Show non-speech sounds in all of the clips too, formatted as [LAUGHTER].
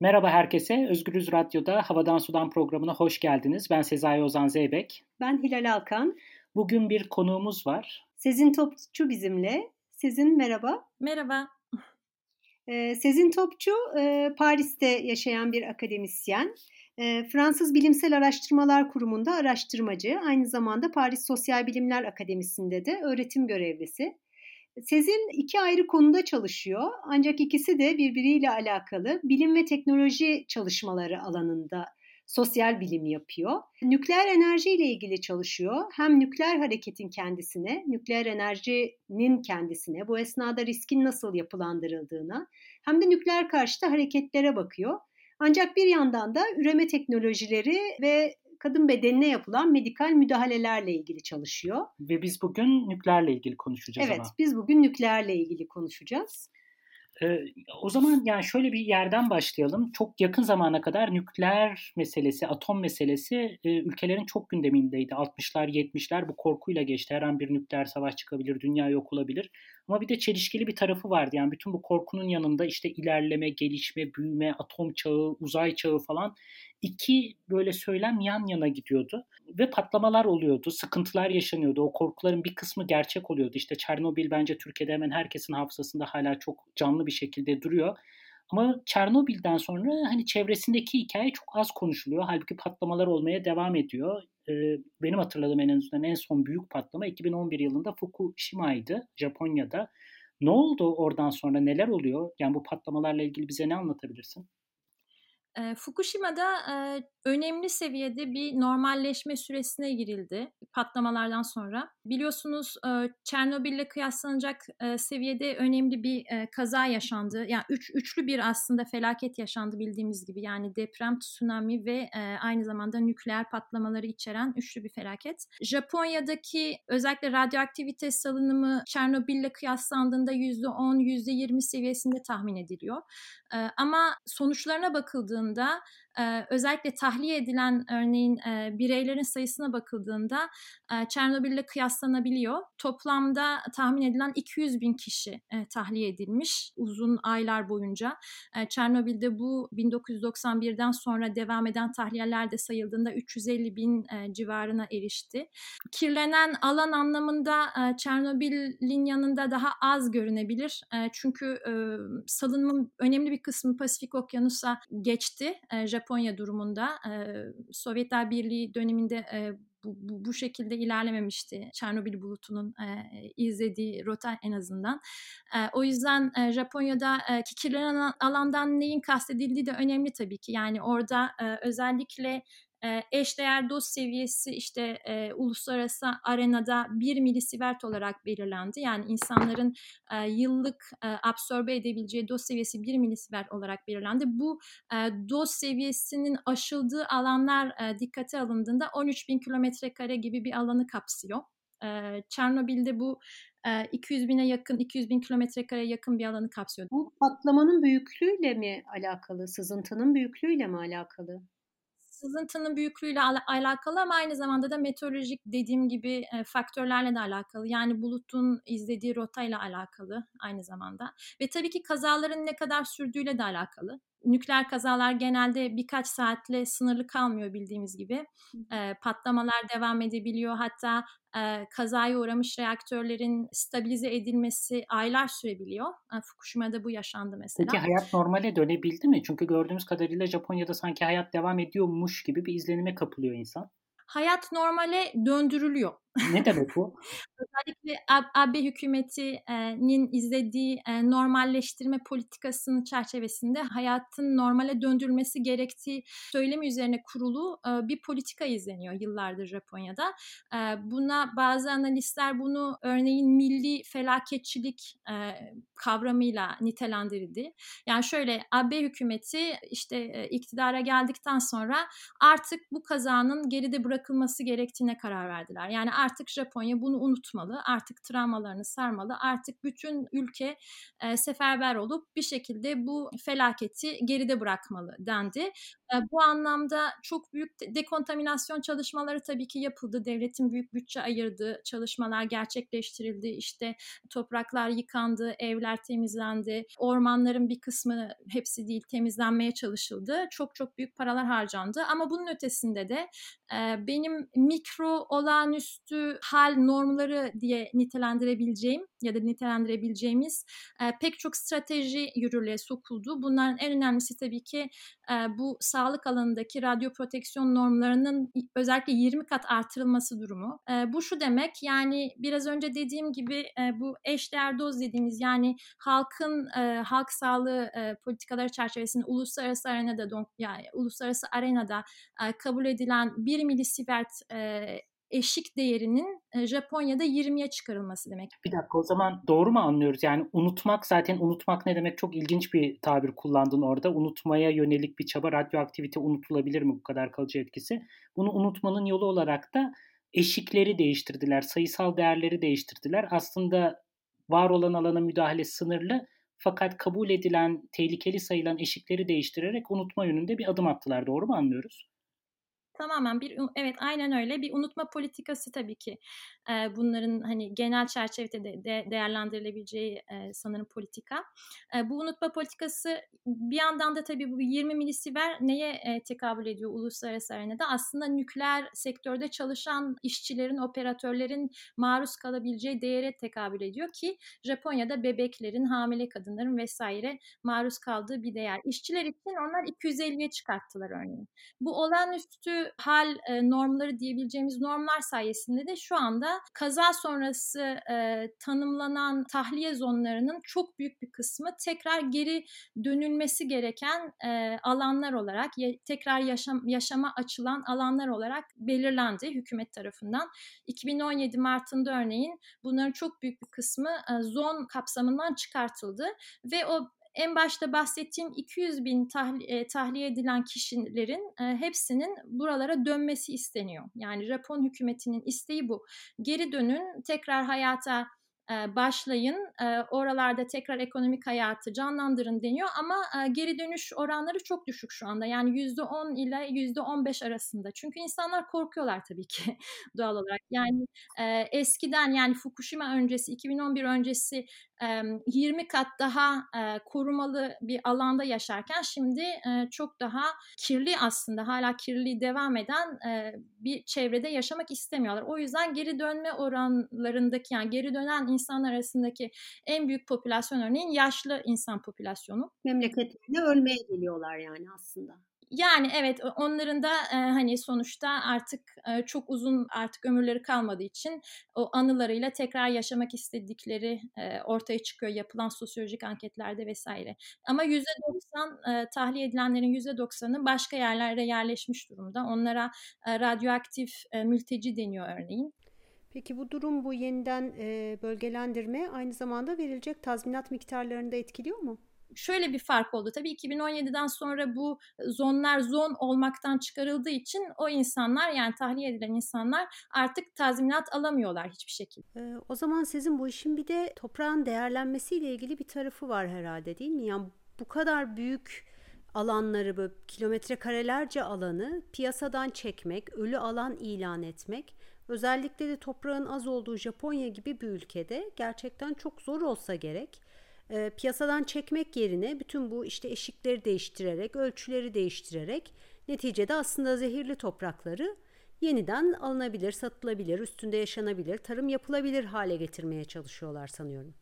Merhaba herkese. Özgürüz Radyo'da Havadan Sudan programına hoş geldiniz. Ben Sezai Ozan Zeybek. Ben Hilal Alkan. Bugün bir konuğumuz var. Sezin Topçu bizimle. Sezin merhaba. Merhaba. Ee, Sezin Topçu e, Paris'te yaşayan bir akademisyen. E, Fransız Bilimsel Araştırmalar Kurumu'nda araştırmacı. Aynı zamanda Paris Sosyal Bilimler Akademisi'nde de öğretim görevlisi. Sezin iki ayrı konuda çalışıyor ancak ikisi de birbiriyle alakalı bilim ve teknoloji çalışmaları alanında sosyal bilim yapıyor. Nükleer enerji ile ilgili çalışıyor. Hem nükleer hareketin kendisine, nükleer enerjinin kendisine, bu esnada riskin nasıl yapılandırıldığına, hem de nükleer karşıtı hareketlere bakıyor. Ancak bir yandan da üreme teknolojileri ve kadın bedenine yapılan medikal müdahalelerle ilgili çalışıyor. Ve biz bugün nükleerle ilgili konuşacağız evet, ama. biz bugün nükleerle ilgili konuşacağız. Ee, o zaman yani şöyle bir yerden başlayalım. Çok yakın zamana kadar nükleer meselesi, atom meselesi e, ülkelerin çok gündemindeydi. 60'lar, 70'ler bu korkuyla geçti. Her an bir nükleer savaş çıkabilir, dünya yok olabilir. Ama bir de çelişkili bir tarafı vardı. Yani bütün bu korkunun yanında işte ilerleme, gelişme, büyüme, atom çağı, uzay çağı falan iki böyle söylem yan yana gidiyordu ve patlamalar oluyordu, sıkıntılar yaşanıyordu. O korkuların bir kısmı gerçek oluyordu. İşte Çernobil bence Türkiye'de hemen herkesin hafızasında hala çok canlı bir şekilde duruyor. Ama Çernobil'den sonra hani çevresindeki hikaye çok az konuşuluyor. Halbuki patlamalar olmaya devam ediyor. Ee, benim hatırladığım en azından en son büyük patlama 2011 yılında Fukushima'ydı Japonya'da. Ne oldu oradan sonra neler oluyor? Yani bu patlamalarla ilgili bize ne anlatabilirsin? Fukushima'da önemli seviyede bir normalleşme süresine girildi patlamalardan sonra. Biliyorsunuz Çernobil ile kıyaslanacak seviyede önemli bir kaza yaşandı. Yani üç, üçlü bir aslında felaket yaşandı bildiğimiz gibi. Yani deprem, tsunami ve aynı zamanda nükleer patlamaları içeren üçlü bir felaket. Japonya'daki özellikle radyoaktivite salınımı Çernobil ile kıyaslandığında %10, %20 seviyesinde tahmin ediliyor. Ama sonuçlarına bakıldığında özellikle tahliye edilen örneğin bireylerin sayısına bakıldığında Çernobil ile kıyaslanabiliyor. Toplamda tahmin edilen 200 bin kişi tahliye edilmiş uzun aylar boyunca. Çernobil'de bu 1991'den sonra devam eden tahliyeler de sayıldığında 350 bin civarına erişti. Kirlenen alan anlamında Çernobil'in yanında daha az görünebilir. Çünkü salınımın önemli bir kısmı Pasifik Okyanus'a geçti. Japonya Japonya durumunda Sovyetler Birliği döneminde bu, bu, bu şekilde ilerlememişti Çernobil bulutunun e, izlediği rota en azından. E, o yüzden e, Japonya'da e, kirlenen alandan neyin kastedildiği de önemli tabii ki. Yani orada e, özellikle e, eşdeğer doz seviyesi işte e, uluslararası arenada 1 milisievert olarak belirlendi. Yani insanların e, yıllık e, absorbe edebileceği doz seviyesi 1 milisievert olarak belirlendi. Bu e, doz seviyesinin aşıldığı alanlar e, dikkate alındığında 13 bin kilometre kare gibi bir alanı kapsıyor. E, Çernobil'de bu 200 bine yakın, 200 bin kilometre kare yakın bir alanı kapsıyor. Bu patlamanın büyüklüğüyle mi alakalı, sızıntının büyüklüğüyle mi alakalı? Sızıntının büyüklüğüyle al- alakalı ama aynı zamanda da meteorolojik dediğim gibi e, faktörlerle de alakalı. Yani bulutun izlediği rotayla alakalı aynı zamanda. Ve tabii ki kazaların ne kadar sürdüğüyle de alakalı nükleer kazalar genelde birkaç saatle sınırlı kalmıyor bildiğimiz gibi. E, patlamalar devam edebiliyor. Hatta e, kazaya uğramış reaktörlerin stabilize edilmesi aylar sürebiliyor. Fukushima'da bu yaşandı mesela. Peki hayat normale dönebildi mi? Çünkü gördüğümüz kadarıyla Japonya'da sanki hayat devam ediyormuş gibi bir izlenime kapılıyor insan. Hayat normale döndürülüyor. Ne demek [LAUGHS] bu? Özellikle AB hükümetinin izlediği normalleştirme politikasının çerçevesinde hayatın normale döndürülmesi gerektiği söylemi üzerine kurulu bir politika izleniyor yıllardır Japonya'da. Buna bazı analistler bunu örneğin milli felaketçilik kavramıyla nitelendirildi. Yani şöyle AB hükümeti işte iktidara geldikten sonra artık bu kazanın geride bırakılması bırakılması gerektiğine karar verdiler. Yani artık Japonya bunu unutmalı, artık travmalarını sarmalı, artık bütün ülke e, seferber olup bir şekilde bu felaketi geride bırakmalı dendi. Bu anlamda çok büyük dekontaminasyon çalışmaları tabii ki yapıldı. Devletin büyük bütçe ayırdığı çalışmalar gerçekleştirildi. İşte topraklar yıkandı, evler temizlendi, ormanların bir kısmı hepsi değil temizlenmeye çalışıldı. Çok çok büyük paralar harcandı ama bunun ötesinde de benim mikro olağanüstü hal normları diye nitelendirebileceğim ya da nitelendirebileceğimiz pek çok strateji yürürlüğe sokuldu. Bunların en önemlisi tabii ki bu sağlık alanındaki radyo proteksiyon normlarının özellikle 20 kat artırılması durumu. E, bu şu demek yani biraz önce dediğim gibi e, bu eşdeğer doz dediğimiz yani halkın e, halk sağlığı e, politikaları çerçevesinde uluslararası arenada yani uluslararası arenada e, kabul edilen 1 milisievert e, eşik değerinin Japonya'da 20'ye çıkarılması demek. Bir dakika o zaman doğru mu anlıyoruz? Yani unutmak zaten unutmak ne demek çok ilginç bir tabir kullandın orada. Unutmaya yönelik bir çaba radyoaktivite unutulabilir mi bu kadar kalıcı etkisi? Bunu unutmanın yolu olarak da eşikleri değiştirdiler, sayısal değerleri değiştirdiler. Aslında var olan alana müdahale sınırlı fakat kabul edilen, tehlikeli sayılan eşikleri değiştirerek unutma yönünde bir adım attılar. Doğru mu anlıyoruz? Tamamen bir evet aynen öyle bir unutma politikası tabii ki e, bunların hani genel çerçevede de, de değerlendirilebileceği e, sanırım politika. E, bu unutma politikası bir yandan da tabii bu 20 milisiver neye e, tekabül ediyor uluslararası arenada? Aslında nükleer sektörde çalışan işçilerin, operatörlerin maruz kalabileceği değere tekabül ediyor ki Japonya'da bebeklerin, hamile kadınların vesaire maruz kaldığı bir değer. İşçiler için onlar 250'ye çıkarttılar örneğin. Bu olağanüstü hal e, normları diyebileceğimiz normlar sayesinde de şu anda kaza sonrası e, tanımlanan tahliye zonlarının çok büyük bir kısmı tekrar geri dönülmesi gereken e, alanlar olarak ya, tekrar yaşam, yaşama açılan alanlar olarak belirlendi hükümet tarafından. 2017 Mart'ında örneğin bunların çok büyük bir kısmı e, zon kapsamından çıkartıldı ve o en başta bahsettiğim 200 bin tahli, e, tahliye edilen kişilerin e, hepsinin buralara dönmesi isteniyor. Yani Japon hükümetinin isteği bu. Geri dönün, tekrar hayata başlayın, oralarda tekrar ekonomik hayatı canlandırın deniyor ama geri dönüş oranları çok düşük şu anda. Yani %10 ile %15 arasında. Çünkü insanlar korkuyorlar tabii ki [LAUGHS] doğal olarak. Yani eskiden yani Fukushima öncesi, 2011 öncesi 20 kat daha korumalı bir alanda yaşarken şimdi çok daha kirli aslında hala kirli devam eden bir çevrede yaşamak istemiyorlar. O yüzden geri dönme oranlarındaki yani geri dönen insanlar arasındaki en büyük popülasyon örneğin yaşlı insan popülasyonu. Memleketlerine ölmeye geliyorlar yani aslında. Yani evet onların da e, hani sonuçta artık e, çok uzun artık ömürleri kalmadığı için o anılarıyla tekrar yaşamak istedikleri e, ortaya çıkıyor yapılan sosyolojik anketlerde vesaire. Ama %90 e, tahliye edilenlerin %90'ı başka yerlerde yerleşmiş durumda. Onlara e, radyoaktif e, mülteci deniyor örneğin. Peki bu durum bu yeniden e, bölgelendirme aynı zamanda verilecek tazminat miktarlarını da etkiliyor mu? şöyle bir fark oldu. Tabii 2017'den sonra bu zonlar zon olmaktan çıkarıldığı için o insanlar yani tahliye edilen insanlar artık tazminat alamıyorlar hiçbir şekilde. Ee, o zaman sizin bu işin bir de toprağın değerlenmesiyle ilgili bir tarafı var herhalde değil mi? Yani bu kadar büyük alanları böyle kilometre karelerce alanı piyasadan çekmek, ölü alan ilan etmek özellikle de toprağın az olduğu Japonya gibi bir ülkede gerçekten çok zor olsa gerek e, piyasadan çekmek yerine bütün bu işte eşikleri değiştirerek, ölçüleri değiştirerek neticede aslında zehirli toprakları yeniden alınabilir, satılabilir, üstünde yaşanabilir, tarım yapılabilir hale getirmeye çalışıyorlar sanıyorum.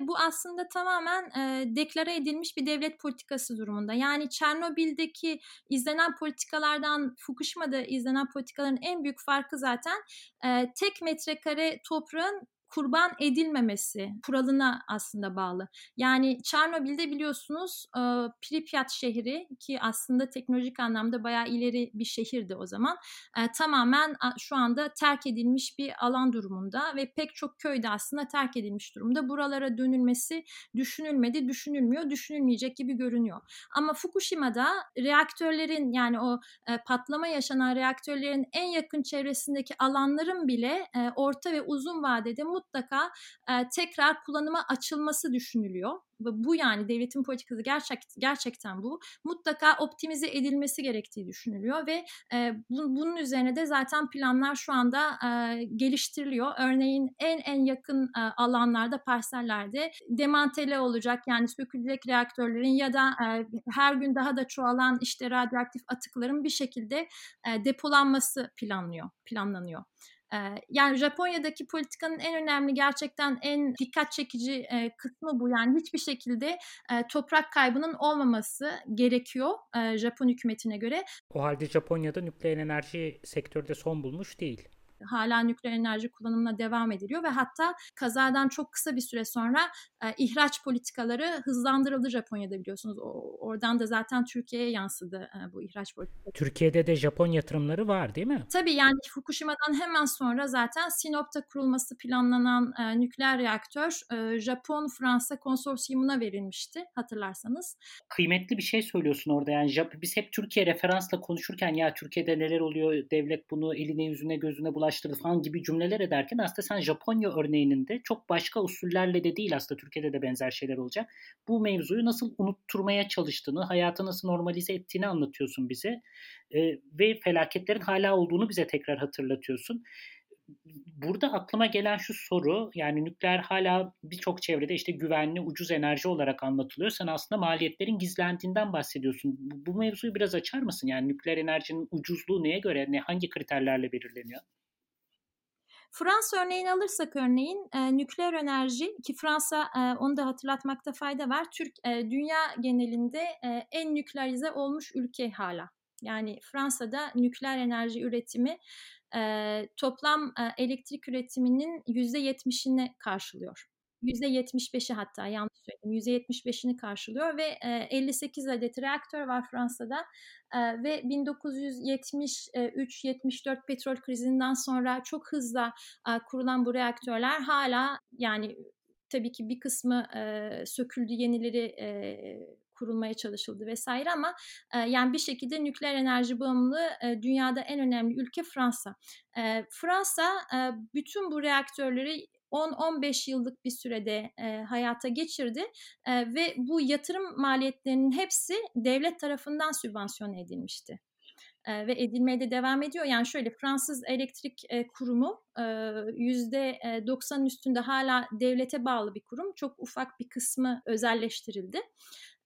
Bu aslında tamamen e, deklare edilmiş bir devlet politikası durumunda. Yani Çernobil'deki izlenen politikalardan Fukushima'da izlenen politikaların en büyük farkı zaten e, tek metrekare toprağın kurban edilmemesi kuralına aslında bağlı. Yani Çernobil'de biliyorsunuz e, Pripyat şehri ki aslında teknolojik anlamda bayağı ileri bir şehirdi o zaman. E, tamamen şu anda terk edilmiş bir alan durumunda ve pek çok köyde aslında terk edilmiş durumda. Buralara dönülmesi düşünülmedi, düşünülmüyor, düşünülmeyecek gibi görünüyor. Ama Fukushima'da reaktörlerin yani o e, patlama yaşanan reaktörlerin en yakın çevresindeki alanların bile e, orta ve uzun vadede mutlaka e, tekrar kullanıma açılması düşünülüyor. Bu yani devletin politikası gerçek, gerçekten bu. Mutlaka optimize edilmesi gerektiği düşünülüyor ve e, bu, bunun üzerine de zaten planlar şu anda e, geliştiriliyor. Örneğin en en yakın e, alanlarda parsellerde demantele olacak. Yani sökülecek reaktörlerin ya da e, her gün daha da çoğalan işte radyoaktif atıkların bir şekilde e, depolanması planlıyor planlanıyor yani Japonya'daki politikanın en önemli gerçekten en dikkat çekici kısmı bu. Yani hiçbir şekilde toprak kaybının olmaması gerekiyor Japon hükümetine göre. O halde Japonya'da nükleer enerji sektörde son bulmuş değil hala nükleer enerji kullanımına devam ediliyor ve hatta kazadan çok kısa bir süre sonra e, ihraç politikaları hızlandırıldı Japonya'da biliyorsunuz. O, oradan da zaten Türkiye'ye yansıdı e, bu ihraç politikaları. Türkiye'de de Japon yatırımları var değil mi? Tabii yani Fukushima'dan hemen sonra zaten Sinop'ta kurulması planlanan e, nükleer reaktör e, Japon-Fransa konsorsiyumuna verilmişti hatırlarsanız. Kıymetli bir şey söylüyorsun orada yani biz hep Türkiye referansla konuşurken ya Türkiye'de neler oluyor devlet bunu eline yüzüne gözüne bulaştırıyor ulaştırdı falan gibi cümleler ederken aslında sen Japonya örneğinin de çok başka usullerle de değil aslında Türkiye'de de benzer şeyler olacak. Bu mevzuyu nasıl unutturmaya çalıştığını, hayatı nasıl normalize ettiğini anlatıyorsun bize. E, ve felaketlerin hala olduğunu bize tekrar hatırlatıyorsun burada aklıma gelen şu soru yani nükleer hala birçok çevrede işte güvenli ucuz enerji olarak anlatılıyor. Sen aslında maliyetlerin gizlendiğinden bahsediyorsun. Bu mevzuyu biraz açar mısın? Yani nükleer enerjinin ucuzluğu neye göre, ne hangi kriterlerle belirleniyor? Fransa örneğini alırsak örneğin e, nükleer enerji ki Fransa e, onu da hatırlatmakta fayda var. Türk e, dünya genelinde e, en nükleerize olmuş ülke hala. Yani Fransa'da nükleer enerji üretimi e, toplam e, elektrik üretiminin %70'ini karşılıyor. %75'i hatta yanlış söyledim %75'ini karşılıyor ve 58 adet reaktör var Fransa'da ve 1973-74 petrol krizinden sonra çok hızla kurulan bu reaktörler hala yani tabii ki bir kısmı söküldü yenileri kurulmaya çalışıldı vesaire ama e, yani bir şekilde nükleer enerji bağımlılığı e, dünyada en önemli ülke Fransa. E, Fransa e, bütün bu reaktörleri 10-15 yıllık bir sürede e, hayata geçirdi e, ve bu yatırım maliyetlerinin hepsi devlet tarafından sübvansiyon edilmişti ve edilmeye de devam ediyor. Yani şöyle Fransız Elektrik Kurumu yüzde 90'ın üstünde hala devlete bağlı bir kurum. Çok ufak bir kısmı özelleştirildi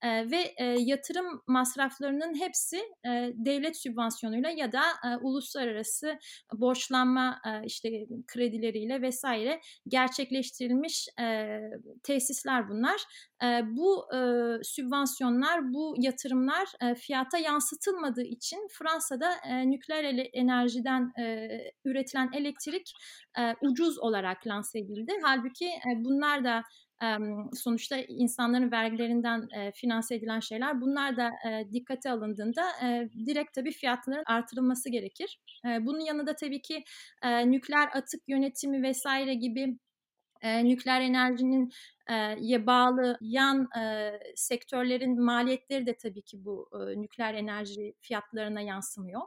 e, ve e, yatırım masraflarının hepsi e, devlet sübvansiyonuyla ya da e, uluslararası borçlanma e, işte kredileriyle vesaire gerçekleştirilmiş e, tesisler bunlar. E, bu e, sübvansiyonlar, bu yatırımlar e, fiyata yansıtılmadığı için Fransa'da e, nükleer enerjiden e, üretilen elektrik e, ucuz olarak lanse edildi. Halbuki e, bunlar da sonuçta insanların vergilerinden finanse edilen şeyler. Bunlar da dikkate alındığında direkt tabii fiyatların artırılması gerekir. bunun yanında tabii ki nükleer atık yönetimi vesaire gibi nükleer enerjinin ye bağlı yan e, sektörlerin maliyetleri de tabii ki bu e, nükleer enerji fiyatlarına yansımıyor.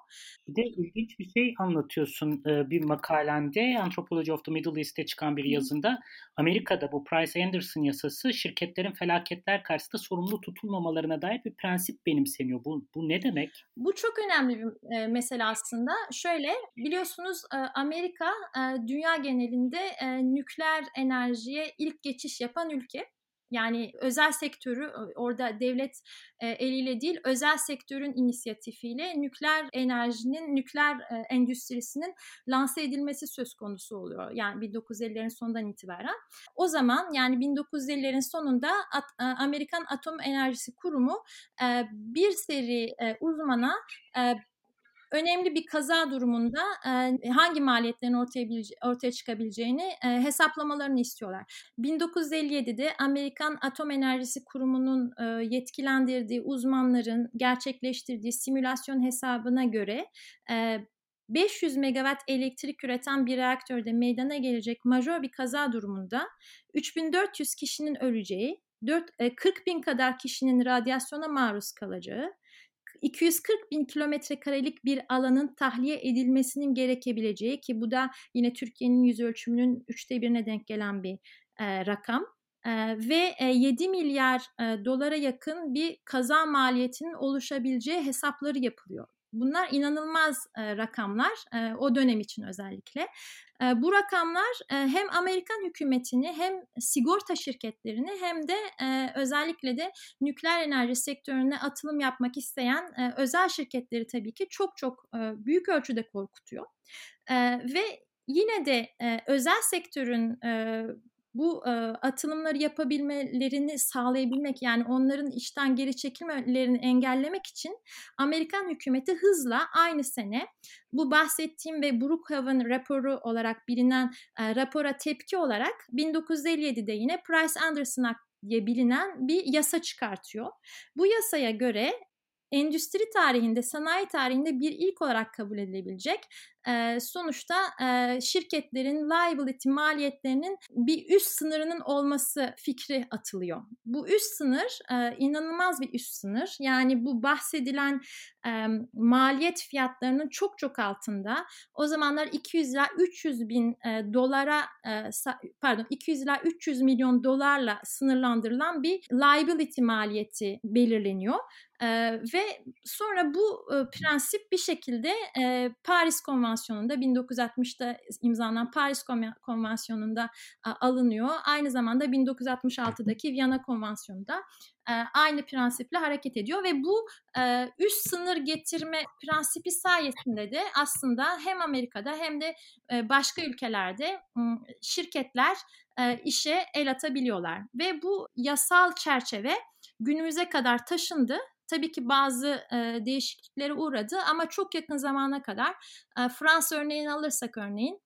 Bir de ilginç bir şey anlatıyorsun e, bir makalende Anthropology of the Middle East'te çıkan bir yazında. Amerika'da bu Price-Anderson yasası şirketlerin felaketler karşısında sorumlu tutulmamalarına dair bir prensip benimseniyor. Bu, bu ne demek? Bu çok önemli bir e, mesele aslında. Şöyle biliyorsunuz e, Amerika e, dünya genelinde e, nükleer enerjiye ilk geçiş yapan ülke. Yani özel sektörü orada devlet e, eliyle değil özel sektörün inisiyatifiyle nükleer enerjinin, nükleer e, endüstrisinin lanse edilmesi söz konusu oluyor. Yani 1950'lerin sonundan itibaren. O zaman yani 1950'lerin sonunda e, Amerikan Atom Enerjisi Kurumu bir seri uzmana önemli bir kaza durumunda e, hangi maliyetlerin ortaya, ortaya çıkabileceğini e, hesaplamalarını istiyorlar. 1957'de Amerikan Atom Enerjisi Kurumu'nun e, yetkilendirdiği uzmanların gerçekleştirdiği simülasyon hesabına göre e, 500 megawatt elektrik üreten bir reaktörde meydana gelecek majör bir kaza durumunda 3400 kişinin öleceği, 4, 40 bin kadar kişinin radyasyona maruz kalacağı, 240 bin kilometre karelik bir alanın tahliye edilmesinin gerekebileceği ki bu da yine Türkiye'nin yüz ölçümünün üçte birine denk gelen bir e, rakam. E, ve e, 7 milyar e, dolara yakın bir kaza maliyetinin oluşabileceği hesapları yapılıyor. Bunlar inanılmaz e, rakamlar e, o dönem için özellikle. E, bu rakamlar e, hem Amerikan hükümetini hem sigorta şirketlerini hem de e, özellikle de nükleer enerji sektörüne atılım yapmak isteyen e, özel şirketleri tabii ki çok çok e, büyük ölçüde korkutuyor. E, ve yine de e, özel sektörün e, bu e, atılımları yapabilmelerini sağlayabilmek yani onların işten geri çekilmelerini engellemek için Amerikan hükümeti hızla aynı sene bu bahsettiğim ve Brookhaven raporu olarak bilinen e, rapora tepki olarak 1957'de yine Price Anderson Act diye bilinen bir yasa çıkartıyor. Bu yasaya göre endüstri tarihinde, sanayi tarihinde bir ilk olarak kabul edilebilecek e, sonuçta e, şirketlerin liability maliyetlerinin bir üst sınırının olması fikri atılıyor. Bu üst sınır e, inanılmaz bir üst sınır. Yani bu bahsedilen e, maliyet fiyatlarının çok çok altında. O zamanlar 200 ila 300 bin e, dolara e, pardon 200 ila 300 milyon dolarla sınırlandırılan bir liability maliyeti belirleniyor. Ee, ve sonra bu e, prensip bir şekilde e, Paris Konvansiyonu'nda 1960'da imzalanan Paris Konvansiyonu'nda alınıyor. Aynı zamanda 1966'daki Viyana Konvansiyonu'da e, aynı prensiple hareket ediyor ve bu e, üst sınır getirme prensibi sayesinde de aslında hem Amerika'da hem de e, başka ülkelerde şirketler işe el atabiliyorlar ve bu yasal çerçeve günümüze kadar taşındı Tabii ki bazı e, değişikliklere uğradı ama çok yakın zamana kadar e, Fransa örneğini alırsak örneğin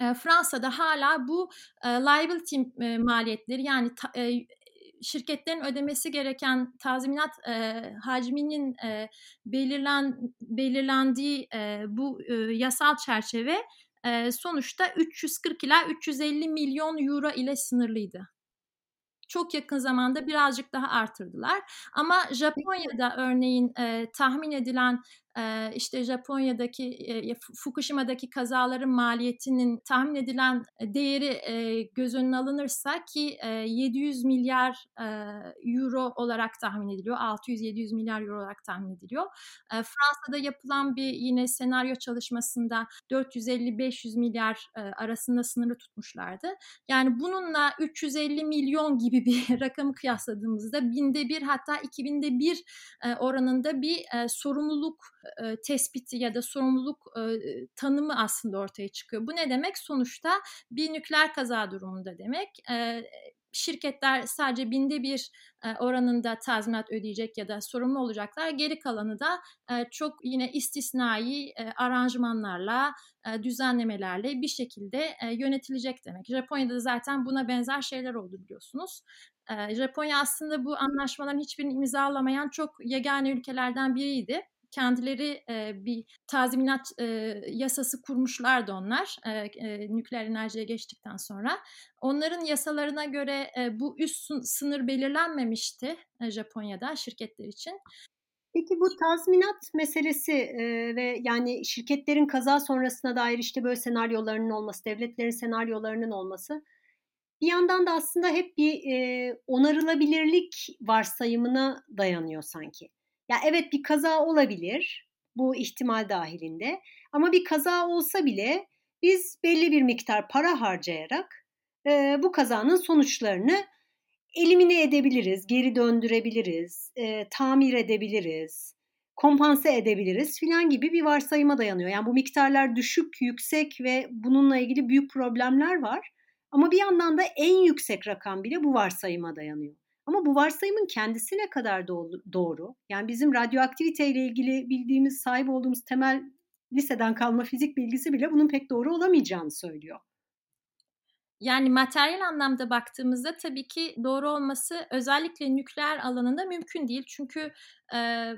e, Fransa'da hala bu e, liability e, maliyetleri yani ta, e, şirketlerin ödemesi gereken tazminat e, hacminin e, belirlen belirlendiği e, bu e, yasal çerçeve e, sonuçta 340 ila 350 milyon euro ile sınırlıydı çok yakın zamanda birazcık daha artırdılar. Ama Japonya'da örneğin e, tahmin edilen işte Japonya'daki Fukushima'daki kazaların maliyetinin tahmin edilen değeri göz önüne alınırsa ki 700 milyar euro olarak tahmin ediliyor. 600-700 milyar euro olarak tahmin ediliyor. Fransa'da yapılan bir yine senaryo çalışmasında 450-500 milyar arasında sınırı tutmuşlardı. Yani bununla 350 milyon gibi bir [LAUGHS] rakamı kıyasladığımızda binde bir hatta 2000'de bir oranında bir sorumluluk e, tespiti ya da sorumluluk e, tanımı aslında ortaya çıkıyor. Bu ne demek? Sonuçta bir nükleer kaza durumunda demek. E, şirketler sadece binde bir oranında tazminat ödeyecek ya da sorumlu olacaklar. Geri kalanı da çok yine istisnai aranjmanlarla, düzenlemelerle bir şekilde yönetilecek demek. Japonya'da da zaten buna benzer şeyler oldu biliyorsunuz. Japonya aslında bu anlaşmaların hiçbirini imzalamayan çok yegane ülkelerden biriydi kendileri e, bir tazminat e, yasası kurmuşlardı onlar e, e, nükleer enerjiye geçtikten sonra. Onların yasalarına göre e, bu üst sınır belirlenmemişti e, Japonya'da şirketler için. Peki bu tazminat meselesi e, ve yani şirketlerin kaza sonrasına dair işte böyle senaryolarının olması, devletlerin senaryolarının olması bir yandan da aslında hep bir e, onarılabilirlik varsayımına dayanıyor sanki. Ya evet bir kaza olabilir bu ihtimal dahilinde ama bir kaza olsa bile biz belli bir miktar para harcayarak e, bu kazanın sonuçlarını elimine edebiliriz, geri döndürebiliriz, e, tamir edebiliriz, kompanse edebiliriz filan gibi bir varsayıma dayanıyor. Yani bu miktarlar düşük, yüksek ve bununla ilgili büyük problemler var. Ama bir yandan da en yüksek rakam bile bu varsayıma dayanıyor. Ama bu varsayımın kendisi ne kadar doğru? Yani bizim radyoaktivite ile ilgili bildiğimiz, sahip olduğumuz temel liseden kalma fizik bilgisi bile bunun pek doğru olamayacağını söylüyor. Yani materyal anlamda baktığımızda tabii ki doğru olması özellikle nükleer alanında mümkün değil. Çünkü e,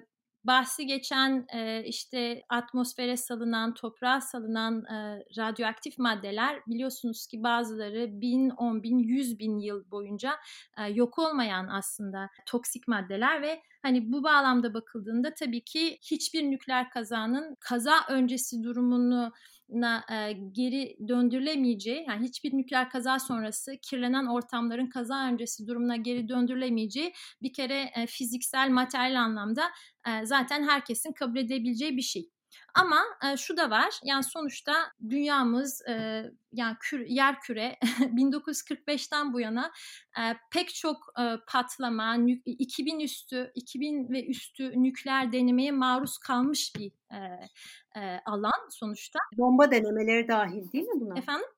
bahsi geçen e, işte atmosfere salınan, toprağa salınan e, radyoaktif maddeler biliyorsunuz ki bazıları bin, on bin, yüz bin yıl boyunca e, yok olmayan aslında toksik maddeler ve hani bu bağlamda bakıldığında tabii ki hiçbir nükleer kazanın kaza öncesi durumunu na e, geri döndürülemeyeceği, yani hiçbir nükleer kaza sonrası kirlenen ortamların kaza öncesi durumuna geri döndürülemeyeceği bir kere e, fiziksel, materyal anlamda e, zaten herkesin kabul edebileceği bir şey. Ama e, şu da var yani sonuçta dünyamız e, yani kür, yer küre [LAUGHS] 1945'ten bu yana e, pek çok e, patlama, nük, 2000 üstü, 2000 ve üstü nükleer denemeye maruz kalmış bir e, e, alan sonuçta. Bomba denemeleri dahil değil mi buna? Efendim?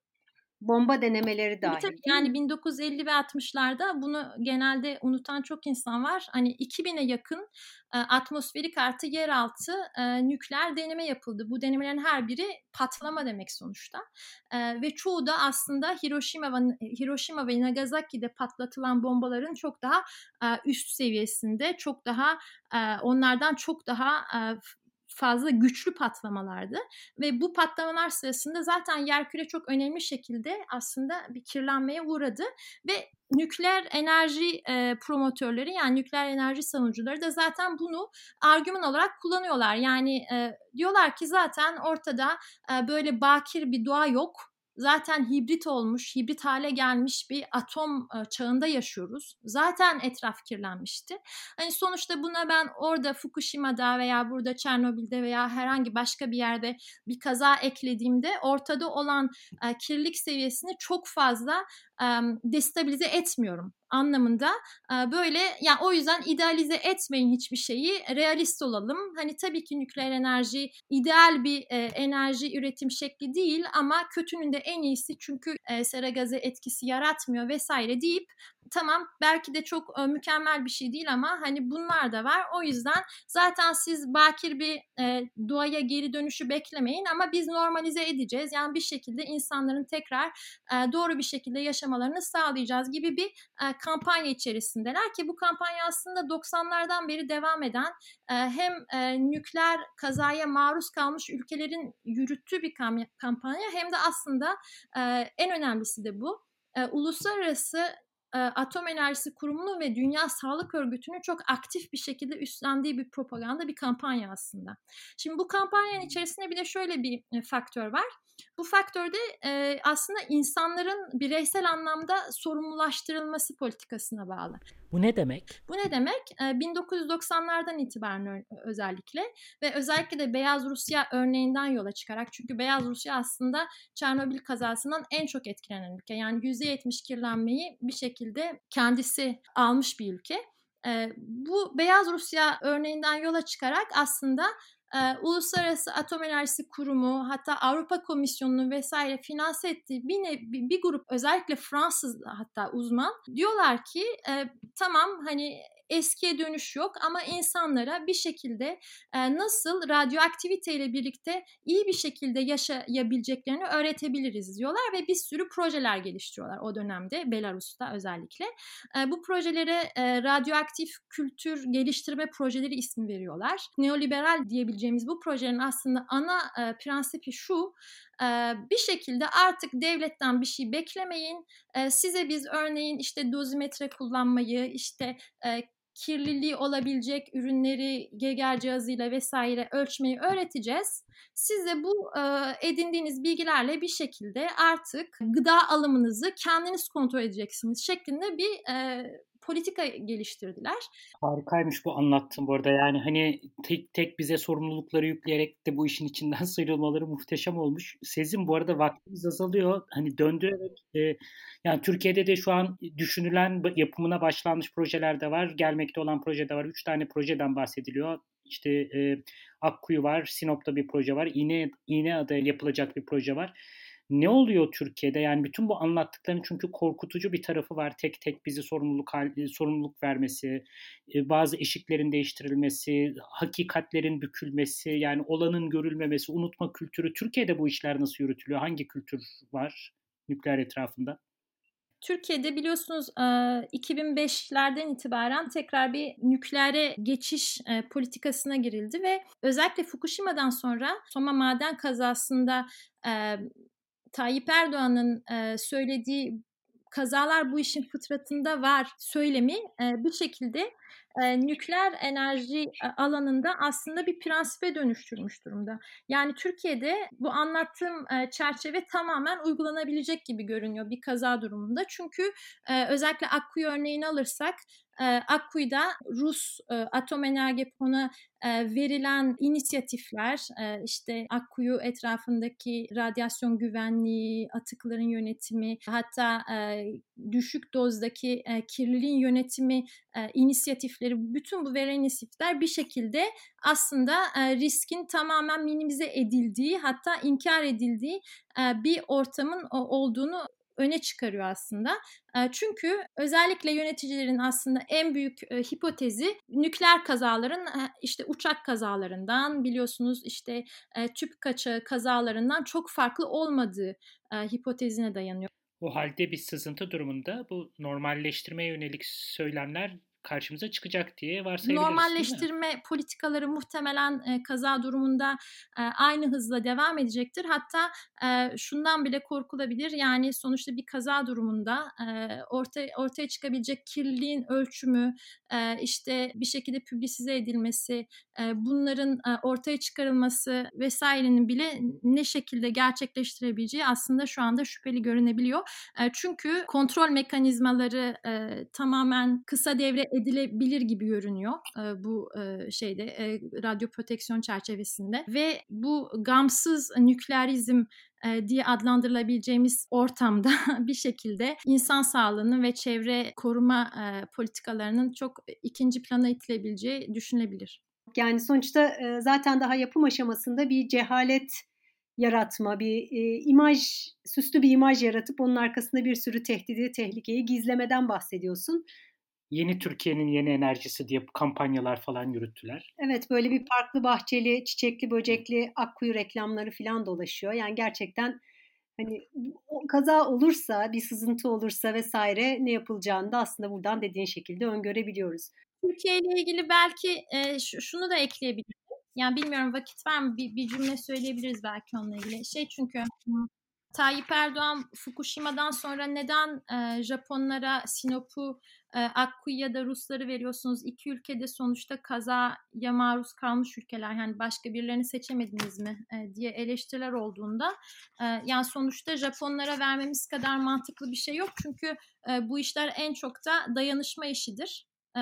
Bomba denemeleri dahil. Tabii, yani 1950 ve 60'larda bunu genelde unutan çok insan var. Hani 2000'e yakın e, atmosferik artı yeraltı e, nükleer deneme yapıldı. Bu denemelerin her biri patlama demek sonuçta. E, ve çoğu da aslında Hiroşima ve Hiroşima ve Nagasaki'de patlatılan bombaların çok daha e, üst seviyesinde, çok daha e, onlardan çok daha e, fazla güçlü patlamalardı ve bu patlamalar sırasında zaten yerküre çok önemli şekilde aslında bir kirlenmeye uğradı ve nükleer enerji e, promotörleri yani nükleer enerji savunucuları da zaten bunu argüman olarak kullanıyorlar. Yani e, diyorlar ki zaten ortada e, böyle bakir bir doğa yok zaten hibrit olmuş, hibrit hale gelmiş bir atom çağında yaşıyoruz. Zaten etraf kirlenmişti. Hani sonuçta buna ben orada Fukushima'da veya burada Çernobil'de veya herhangi başka bir yerde bir kaza eklediğimde ortada olan kirlilik seviyesini çok fazla destabilize etmiyorum anlamında böyle yani o yüzden idealize etmeyin hiçbir şeyi realist olalım. Hani tabii ki nükleer enerji ideal bir enerji üretim şekli değil ama kötünün de en iyisi çünkü sera gazı etkisi yaratmıyor vesaire deyip tamam belki de çok e, mükemmel bir şey değil ama hani bunlar da var. O yüzden zaten siz bakir bir e, doğaya geri dönüşü beklemeyin ama biz normalize edeceğiz. Yani bir şekilde insanların tekrar e, doğru bir şekilde yaşamalarını sağlayacağız gibi bir e, kampanya içerisindeler ki bu kampanya aslında 90'lardan beri devam eden e, hem e, nükleer kazaya maruz kalmış ülkelerin yürüttüğü bir kampanya hem de aslında e, en önemlisi de bu. Uluslararası Atom Enerjisi Kurumu'nun ve Dünya Sağlık Örgütü'nün çok aktif bir şekilde üstlendiği bir propaganda, bir kampanya aslında. Şimdi bu kampanyanın içerisinde bir de şöyle bir faktör var. Bu faktörde e, aslında insanların bireysel anlamda sorumlulaştırılması politikasına bağlı. Bu ne demek? Bu ne demek? E, 1990'lardan itibaren özellikle ve özellikle de Beyaz Rusya örneğinden yola çıkarak çünkü Beyaz Rusya aslında Çernobil kazasından en çok etkilenen ülke. Yani %70 kirlenmeyi bir şekilde kendisi almış bir ülke. Bu Beyaz Rusya örneğinden yola çıkarak aslında Uluslararası Atom Enerjisi Kurumu hatta Avrupa Komisyonu'nun vesaire finanse ettiği bir, bir, bir grup özellikle Fransız hatta uzman diyorlar ki e, tamam hani eskiye dönüş yok ama insanlara bir şekilde e, nasıl radyoaktiviteyle birlikte iyi bir şekilde yaşayabileceklerini öğretebiliriz diyorlar ve bir sürü projeler geliştiriyorlar o dönemde Belarus'ta özellikle. E, bu projelere e, radyoaktif kültür geliştirme projeleri ismi veriyorlar. Neoliberal diyebileceğimiz bu projenin aslında ana e, prensipi şu bir şekilde artık devletten bir şey beklemeyin. Size biz örneğin işte dozimetre kullanmayı, işte kirliliği olabilecek ürünleri Geger cihazıyla vesaire ölçmeyi öğreteceğiz. Size bu e, edindiğiniz bilgilerle bir şekilde artık gıda alımınızı kendiniz kontrol edeceksiniz şeklinde bir e, politika geliştirdiler. Harikaymış bu anlattığım bu arada. Yani hani tek tek bize sorumlulukları yükleyerek de bu işin içinden [LAUGHS] sıyrılmaları muhteşem olmuş. Sezin bu arada vaktimiz azalıyor. Hani döndürerek e, yani Türkiye'de de şu an düşünülen yapımına başlanmış projeler de var. Gelmekte olan proje de var. Üç tane projeden bahsediliyor. İşte e, Akkuyu var, Sinop'ta bir proje var, İğne, İğneada yapılacak bir proje var. Ne oluyor Türkiye'de? Yani bütün bu anlattıkların çünkü korkutucu bir tarafı var. Tek tek bizi sorumluluk sorumluluk vermesi, bazı eşiklerin değiştirilmesi, hakikatlerin bükülmesi, yani olanın görülmemesi, unutma kültürü. Türkiye'de bu işler nasıl yürütülüyor? Hangi kültür var nükleer etrafında? Türkiye'de biliyorsunuz 2005'lerden itibaren tekrar bir nükleere geçiş politikasına girildi ve özellikle Fukushima'dan sonra Soma maden kazasında Tayyip Erdoğan'ın söylediği kazalar bu işin fıtratında var söylemi bir şekilde e, nükleer enerji alanında aslında bir prensibe dönüştürmüş durumda. Yani Türkiye'de bu anlattığım e, çerçeve tamamen uygulanabilecek gibi görünüyor bir kaza durumunda. Çünkü e, özellikle Akkuyu örneğini alırsak e, Akkuyu'da Rus e, Atom Enerji Fonu'na e, verilen inisiyatifler, e, işte Akkuyu etrafındaki radyasyon güvenliği, atıkların yönetimi, hatta düşük dozdaki kirliliğin yönetimi inisiyatifleri, bütün bu verilen inisiyatifler bir şekilde aslında riskin tamamen minimize edildiği, hatta inkar edildiği bir ortamın olduğunu öne çıkarıyor aslında. Çünkü özellikle yöneticilerin aslında en büyük hipotezi nükleer kazaların işte uçak kazalarından biliyorsunuz işte tüp kaçağı kazalarından çok farklı olmadığı hipotezine dayanıyor. O halde bir sızıntı durumunda bu normalleştirmeye yönelik söylemler karşımıza çıkacak diye varsayabiliriz. Normalleştirme politikaları muhtemelen e, kaza durumunda e, aynı hızla devam edecektir. Hatta e, şundan bile korkulabilir. Yani sonuçta bir kaza durumunda e, ortaya ortaya çıkabilecek kirliliğin ölçümü, e, işte bir şekilde publisize edilmesi, e, bunların e, ortaya çıkarılması vesairenin bile ne şekilde gerçekleştirebileceği aslında şu anda şüpheli görünebiliyor. E, çünkü kontrol mekanizmaları e, tamamen kısa devre edilebilir gibi görünüyor e, bu e, şeyde e, radyo proteksiyon çerçevesinde ve bu gamsız nükleerizm diye adlandırılabileceğimiz ortamda [LAUGHS] bir şekilde insan sağlığının ve çevre koruma politikalarının çok ikinci plana itilebileceği düşünülebilir. Yani sonuçta zaten daha yapım aşamasında bir cehalet yaratma, bir e, imaj, süslü bir imaj yaratıp onun arkasında bir sürü tehdidi, tehlikeyi gizlemeden bahsediyorsun yeni Türkiye'nin yeni enerjisi diye kampanyalar falan yürüttüler. Evet böyle bir parklı bahçeli, çiçekli, böcekli akkuyu reklamları falan dolaşıyor. Yani gerçekten hani o kaza olursa, bir sızıntı olursa vesaire ne yapılacağını da aslında buradan dediğin şekilde öngörebiliyoruz. Türkiye ile ilgili belki e, şunu da ekleyebilirim. Yani bilmiyorum vakit var mı? Bir, bir cümle söyleyebiliriz belki onunla ilgili. Şey çünkü Tayyip Erdoğan Fukushima'dan sonra neden e, Japonlara Sinop'u e, Akkuyu ya da Rusları veriyorsunuz? İki ülkede sonuçta kazaya maruz kalmış ülkeler. Yani başka birilerini seçemediniz mi e, diye eleştiriler olduğunda e, yani sonuçta Japonlara vermemiz kadar mantıklı bir şey yok. Çünkü e, bu işler en çok da dayanışma işidir. E,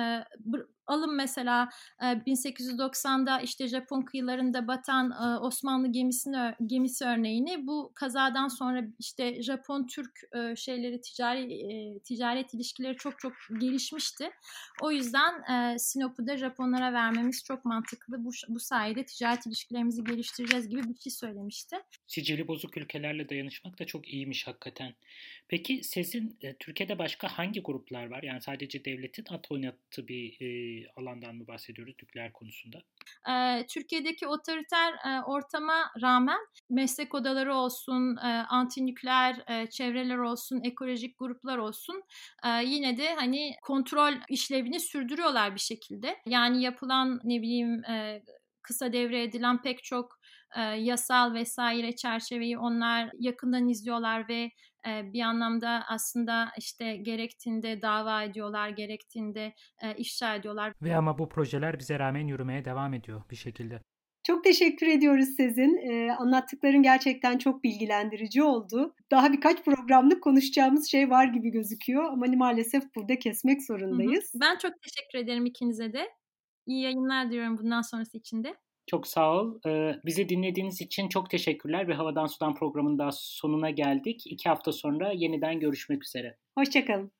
alın mesela 1890'da işte Japon kıyılarında batan Osmanlı gemisini gemisi örneğini bu kazadan sonra işte Japon Türk şeyleri ticari ticaret ilişkileri çok çok gelişmişti. O yüzden Sinop'u da Japonlara vermemiz çok mantıklı. Bu, bu sayede ticaret ilişkilerimizi geliştireceğiz gibi bir şey söylemişti. Sicili bozuk ülkelerle dayanışmak da çok iyiymiş hakikaten. Peki sizin Türkiye'de başka hangi gruplar var? Yani sadece devletin at oynattığı bir alandan mı bahsediyoruz nükleer konusunda? Türkiye'deki otoriter ortama rağmen meslek odaları olsun, anti nükleer çevreler olsun, ekolojik gruplar olsun yine de hani kontrol işlevini sürdürüyorlar bir şekilde. Yani yapılan ne bileyim kısa devre edilen pek çok yasal vesaire çerçeveyi onlar yakından izliyorlar ve bir anlamda aslında işte gerektiğinde dava ediyorlar, gerektiğinde ifşa ediyorlar. Ve ama bu projeler bize rağmen yürümeye devam ediyor bir şekilde. Çok teşekkür ediyoruz Sezin. Ee, anlattıkların gerçekten çok bilgilendirici oldu. Daha birkaç programlık konuşacağımız şey var gibi gözüküyor ama hani maalesef burada kesmek zorundayız. Hı hı. Ben çok teşekkür ederim ikinize de. İyi yayınlar diyorum bundan sonrası için de. Çok sağ ol. Ee, bizi dinlediğiniz için çok teşekkürler ve Havadan Sudan programının daha sonuna geldik. İki hafta sonra yeniden görüşmek üzere. Hoşçakalın.